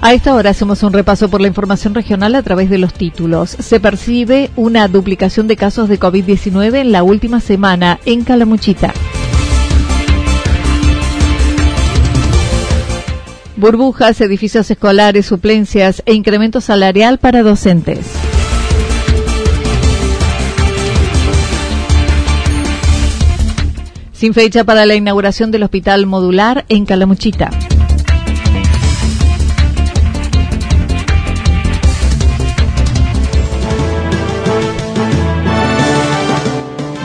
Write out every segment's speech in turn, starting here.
A esta hora hacemos un repaso por la información regional a través de los títulos. Se percibe una duplicación de casos de COVID-19 en la última semana en Calamuchita. Burbujas, edificios escolares, suplencias e incremento salarial para docentes. Sin fecha para la inauguración del hospital modular en Calamuchita.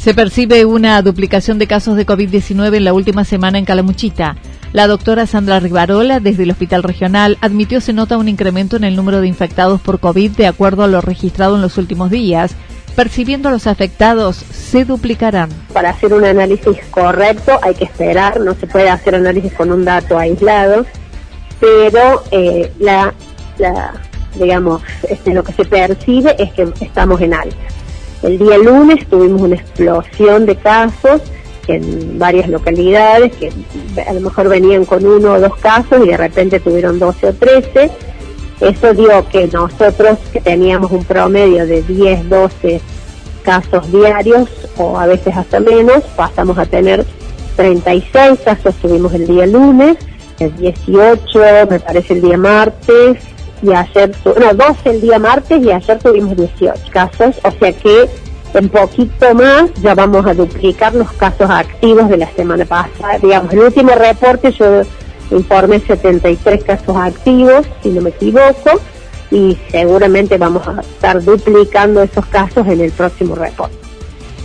Se percibe una duplicación de casos de COVID-19 en la última semana en Calamuchita. La doctora Sandra Rivarola, desde el Hospital Regional, admitió se nota un incremento en el número de infectados por COVID de acuerdo a lo registrado en los últimos días. Percibiendo a los afectados, se duplicarán. Para hacer un análisis correcto hay que esperar, no se puede hacer análisis con un dato aislado, pero eh, la, digamos, este, lo que se percibe es que estamos en alta. El día lunes tuvimos una explosión de casos en varias localidades que a lo mejor venían con uno o dos casos y de repente tuvieron 12 o 13. Eso dio que nosotros, que teníamos un promedio de 10, 12 casos diarios o a veces hasta menos, pasamos a tener 36 casos tuvimos el día lunes, el 18 me parece el día martes, y ayer, no, 12 el día martes y ayer tuvimos 18 casos, o sea que en poquito más ya vamos a duplicar los casos activos de la semana pasada. Digamos, el último reporte yo informé 73 casos activos, si no me equivoco, y seguramente vamos a estar duplicando esos casos en el próximo reporte.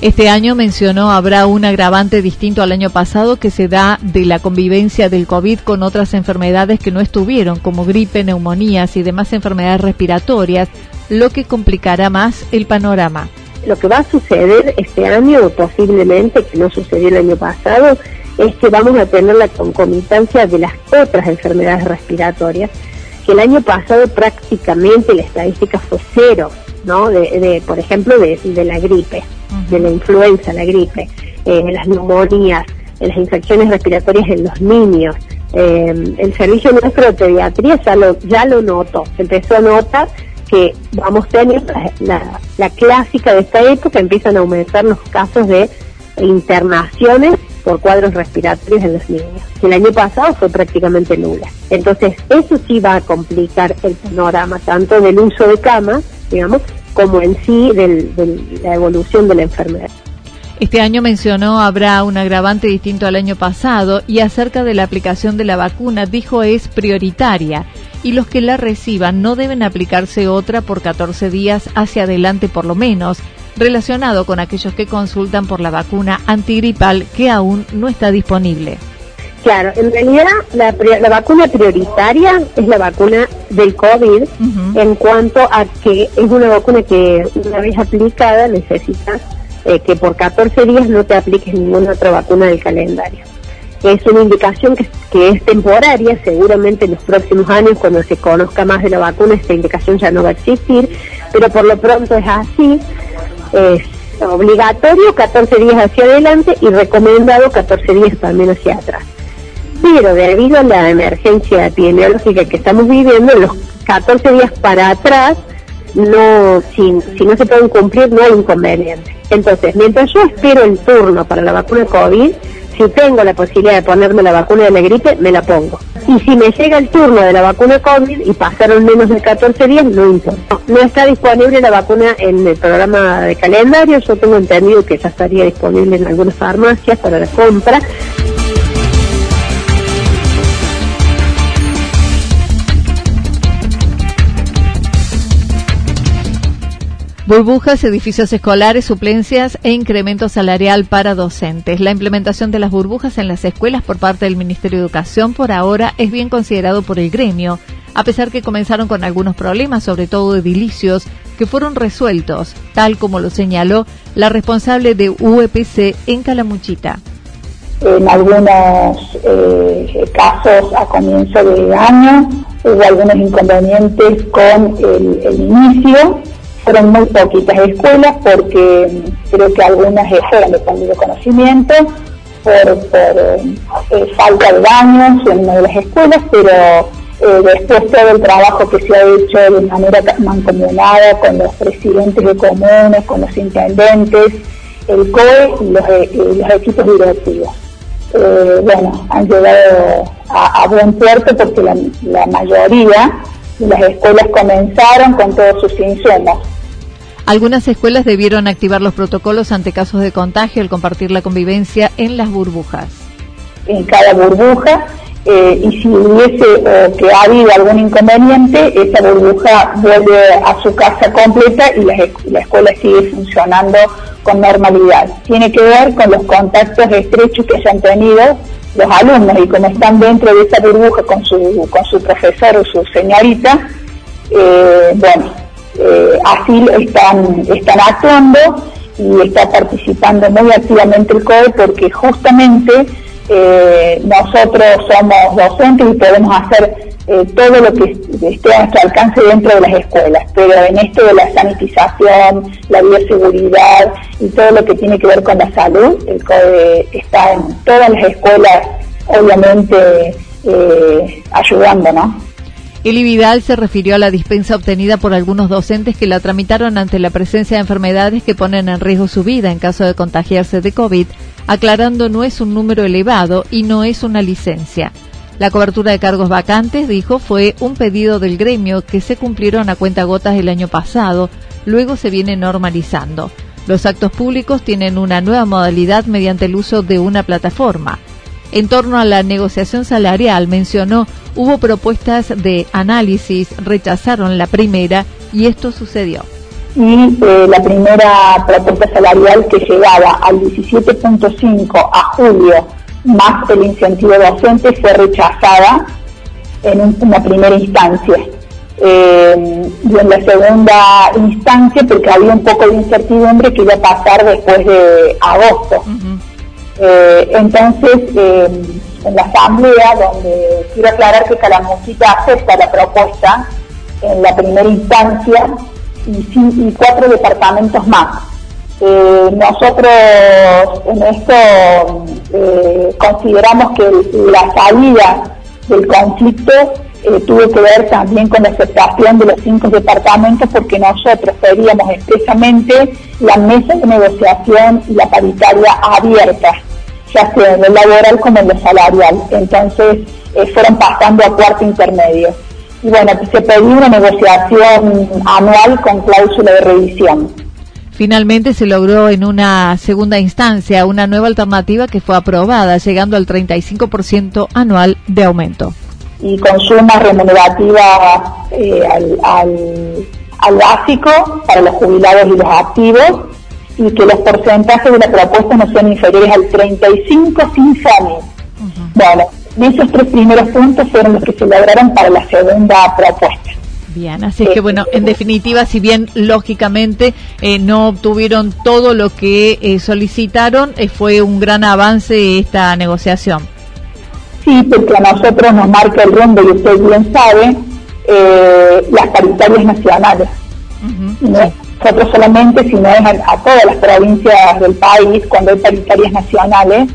Este año mencionó habrá un agravante distinto al año pasado que se da de la convivencia del COVID con otras enfermedades que no estuvieron, como gripe, neumonías y demás enfermedades respiratorias, lo que complicará más el panorama. Lo que va a suceder este año, posiblemente, que no sucedió el año pasado, es que vamos a tener la concomitancia de las otras enfermedades respiratorias, que el año pasado prácticamente la estadística fue cero, ¿no? De, por ejemplo, de la gripe de la influenza, la gripe, eh, las neumonías, las infecciones respiratorias en los niños. Eh, el servicio nuestro de pediatría ya lo, ya lo notó, se empezó a notar que vamos tener la, la, clásica de esta época, empiezan a aumentar los casos de internaciones por cuadros respiratorios en los niños. El año pasado fue prácticamente nula. Entonces, eso sí va a complicar el panorama, tanto del uso de camas, digamos, como en sí de la evolución de la enfermedad. Este año mencionó habrá un agravante distinto al año pasado y acerca de la aplicación de la vacuna dijo es prioritaria y los que la reciban no deben aplicarse otra por 14 días hacia adelante por lo menos. relacionado con aquellos que consultan por la vacuna antigripal que aún no está disponible. Claro, en realidad la, vacuna prioritaria es la vacuna del COVID en cuanto a que es una vacuna que una vez aplicada necesitas eh, que por 14 días no te apliques ninguna otra vacuna del calendario. Es una indicación que, que es temporaria, seguramente en los próximos años cuando se conozca más de la vacuna esta indicación ya no va a existir, pero por lo pronto es así, es obligatorio 14 días hacia adelante y recomendado 14 días también hacia atrás pero debido a la emergencia epidemiológica que estamos viviendo, los 14 días para atrás, no si, si no se pueden cumplir, no hay inconveniente. Entonces, mientras yo espero el turno para la vacuna COVID, si tengo la posibilidad de ponerme la vacuna de la gripe, me la pongo. Y si me llega el turno de la vacuna COVID y pasaron menos de 14 días, no importa. No está disponible la vacuna en el programa de calendario, yo tengo entendido que ya estaría disponible en algunas farmacias para la compra. Burbujas, edificios escolares, suplencias e incremento salarial para docentes. La implementación de las burbujas en las escuelas por parte del Ministerio de Educación por ahora es bien considerado por el gremio, a pesar que comenzaron con algunos problemas, sobre todo edilicios, que fueron resueltos, tal como lo señaló la responsable de UEPC en Calamuchita. En algunos eh, casos a comienzo de año hubo algunos inconvenientes con el, el inicio fueron muy poquitas escuelas porque creo que algunas fueron de de conocimiento por, eh, falta de baños en una de las escuelas, pero eh, después todo el trabajo que se ha hecho de manera mancomunada con los presidentes de comunes, con los intendentes, el COE y los, eh, equipos directivos. bueno, han llegado a, buen puerto porque la, la mayoría de las escuelas comenzaron con todos sus insumos algunas escuelas debieron activar los protocolos ante casos de contagio al compartir la convivencia en las burbujas. En cada burbuja, eh, y si hubiese o que ha habido algún inconveniente, esa burbuja vuelve a su casa completa y la, la escuela sigue funcionando con normalidad. Tiene que ver con los contactos estrechos que hayan tenido los alumnos y como están dentro de esa burbuja con su, con su profesor o su señorita, eh, bueno, eh, así están, actuando y está participando muy activamente el COE porque justamente eh, nosotros somos docentes y podemos hacer eh, todo lo que esté a nuestro alcance dentro de las escuelas, pero en esto de la sanitización, la bioseguridad y todo lo que tiene que ver con la salud, el COE está en todas las escuelas, obviamente, ayudando, ¿no? Eli Vidal se refirió a la dispensa obtenida por algunos docentes que la tramitaron ante la presencia de enfermedades que ponen en riesgo su vida en caso de contagiarse de COVID, aclarando no es un número elevado y no es una licencia. La cobertura de cargos vacantes, dijo, fue un pedido del gremio que se cumplieron a cuenta gotas el año pasado, luego se viene normalizando. Los actos públicos tienen una nueva modalidad mediante el uso de una plataforma. En torno a la negociación salarial, mencionó, hubo propuestas de análisis, rechazaron la primera y esto sucedió. Y eh, la primera propuesta salarial que llegaba al 17.5 a julio, más el incentivo docente, fue rechazada en una primera instancia. Eh, y en la segunda instancia, porque había un poco de incertidumbre que iba a pasar después de agosto. Eh, entonces, eh, en la asamblea, donde quiero aclarar que Calamuchita acepta la propuesta en la primera instancia y, cuatro departamentos más. Eh, nosotros en esto consideramos que la salida del conflicto tuvo que ver también con la aceptación de los cinco departamentos porque nosotros pedíamos expresamente la mesa de negociación y la paritaria abierta ya sea en lo laboral como en lo salarial. Entonces eh, fueron pasando a cuarto intermedio. Y bueno, se pidió una negociación anual con cláusula de revisión. Finalmente se logró en una segunda instancia una nueva alternativa que fue aprobada, llegando al 35% anual de aumento. Y con suma remunerativa eh, al, al, al básico para los jubilados y los activos y que los porcentajes de la propuesta no sean inferiores al 35 sin FOMI. Bueno, esos tres primeros puntos fueron los que se lograron para la segunda propuesta. Bien, así es que bueno, en definitiva, si bien lógicamente eh, no obtuvieron todo lo que eh, solicitaron, eh, fue un gran avance esta negociación. Sí, porque a nosotros nos marca el rumbo, y usted bien sabe, las paritarias nacionales. Nosotros solamente, si no es a, todas las provincias del país, cuando hay paritarias nacionales,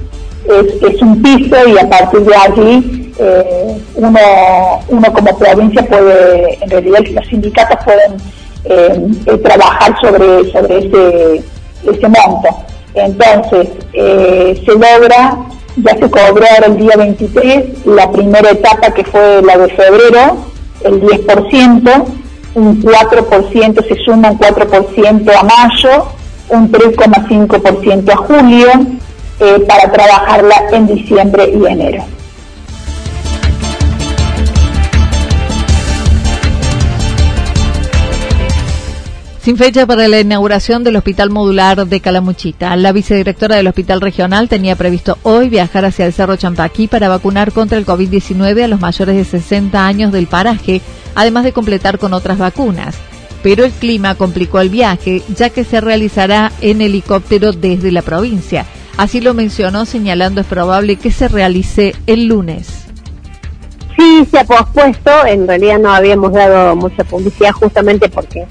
es, es un piso y a partir de allí eh, uno, uno como provincia puede, en realidad los sindicatos pueden eh, eh, trabajar sobre, sobre ese, ese monto. Entonces, se logra, ya se cobró ahora el día 23, la primera etapa que fue la de febrero, el 10%, un 4% se suma un 4% a mayo, un 3,5% a julio, para trabajarla en diciembre y enero. Sin fecha para la inauguración del Hospital Modular de Calamuchita, la vicedirectora del Hospital Regional tenía previsto hoy viajar hacia el Cerro Champaquí para vacunar contra el COVID-19 a los mayores de 60 años del paraje, además de completar con otras vacunas. Pero el clima complicó el viaje, ya que se realizará en helicóptero desde la provincia. Así lo mencionó, señalando es probable que se realice el lunes. Sí, se ha pospuesto. En realidad no habíamos dado mucha publicidad justamente porque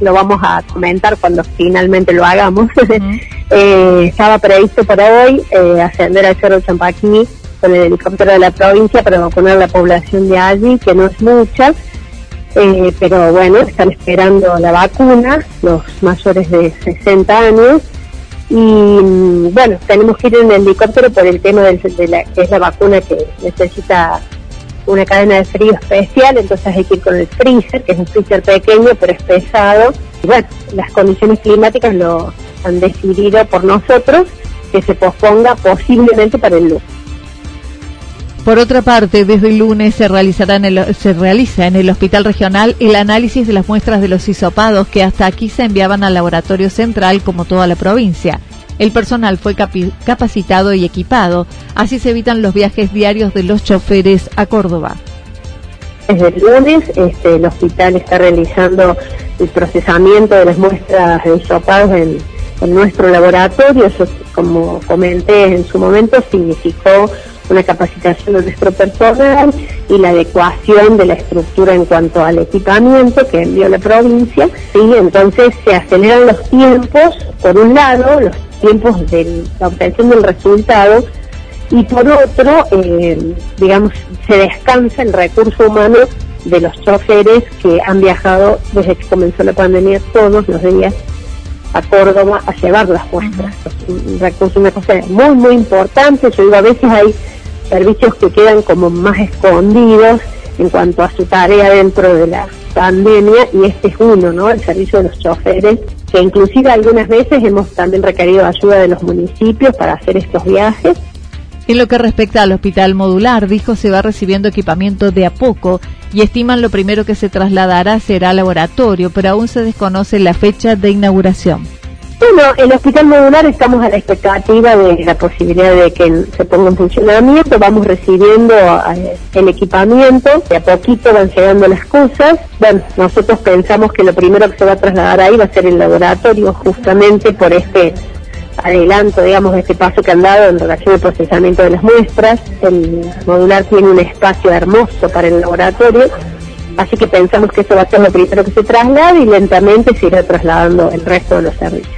lo vamos a comentar cuando finalmente lo hagamos. eh, estaba previsto para hoy eh, ascender al Cerro Champaquí con el helicóptero de la provincia para vacunar a la población de allí, que no es mucha, eh, pero bueno, están esperando la vacuna, los mayores de 60 años, y mm, bueno, tenemos que ir en el helicóptero por el tema de la, que es la vacuna que necesita una cadena de frío especial, entonces hay que ir con el freezer, que es un freezer pequeño pero es pesado. Y bueno, las condiciones climáticas lo han decidido por nosotros que se posponga posiblemente para el lunes. Por otra parte, desde el lunes se, realizará en el, se realiza en el Hospital Regional el análisis de las muestras de los hisopados que hasta aquí se enviaban al laboratorio central como toda la provincia. El personal fue capacitado y equipado, así se evitan los viajes diarios de los choferes a Córdoba. Desde el lunes este, el hospital está realizando el procesamiento de las muestras de hisopados en, en nuestro laboratorio. Eso, como comenté en su momento, significó una capacitación de nuestro personal y la adecuación de la estructura en cuanto al equipamiento que envió la provincia. Y entonces se aceleran los tiempos, por un lado, los tiempos de la obtención del resultado y por otro, eh, digamos, se descansa el recurso humano de los choferes que han viajado desde que comenzó la pandemia todos los días a Córdoba a llevar las muestras. un recurso, una cosa muy, muy importante. Yo digo, a veces hay servicios que quedan como más escondidos en cuanto a su tarea dentro de la pandemia y este es uno, ¿no? El servicio de los choferes, que inclusive algunas veces hemos también requerido ayuda de los municipios para hacer estos viajes. En lo que respecta al hospital modular, dijo se va recibiendo equipamiento de a poco y estiman lo primero que se trasladará será laboratorio, pero aún se desconoce la fecha de inauguración. Bueno, el hospital modular estamos a la expectativa de la posibilidad de que se ponga en funcionamiento, vamos recibiendo eh, el equipamiento, de a poquito van llegando las cosas. Bueno, nosotros pensamos que lo primero que se va a trasladar ahí va a ser el laboratorio, justamente por este adelanto, digamos, este paso que han dado en relación al procesamiento de las muestras. El modular tiene un espacio hermoso para el laboratorio, así que pensamos que eso va a ser lo primero que se traslade y lentamente se irá trasladando el resto de los servicios.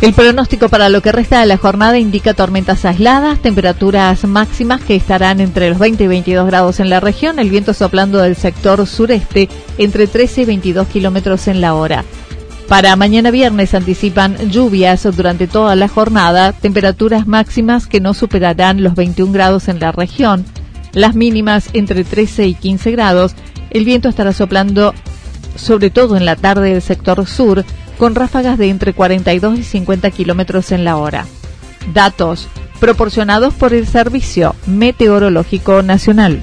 El pronóstico para lo que resta de la jornada indica tormentas aisladas, temperaturas máximas que estarán entre los 20 y 22 grados en la región, el viento soplando del sector sureste entre 13 y 22 kilómetros en la hora. Para mañana viernes anticipan lluvias durante toda la jornada, temperaturas máximas que no superarán los 21 grados en la región, las mínimas entre 13 y 15 grados, el viento estará soplando sobre todo en la tarde del sector sur, con ráfagas de entre 42 y 50 kilómetros en la hora. Datos proporcionados por el Servicio Meteorológico Nacional.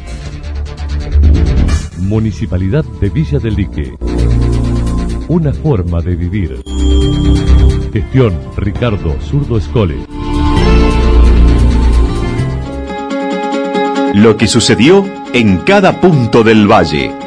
Municipalidad de Villa del Lique. Una forma de vivir. Gestión Ricardo Zurdo Escole. Lo que sucedió en cada punto del valle.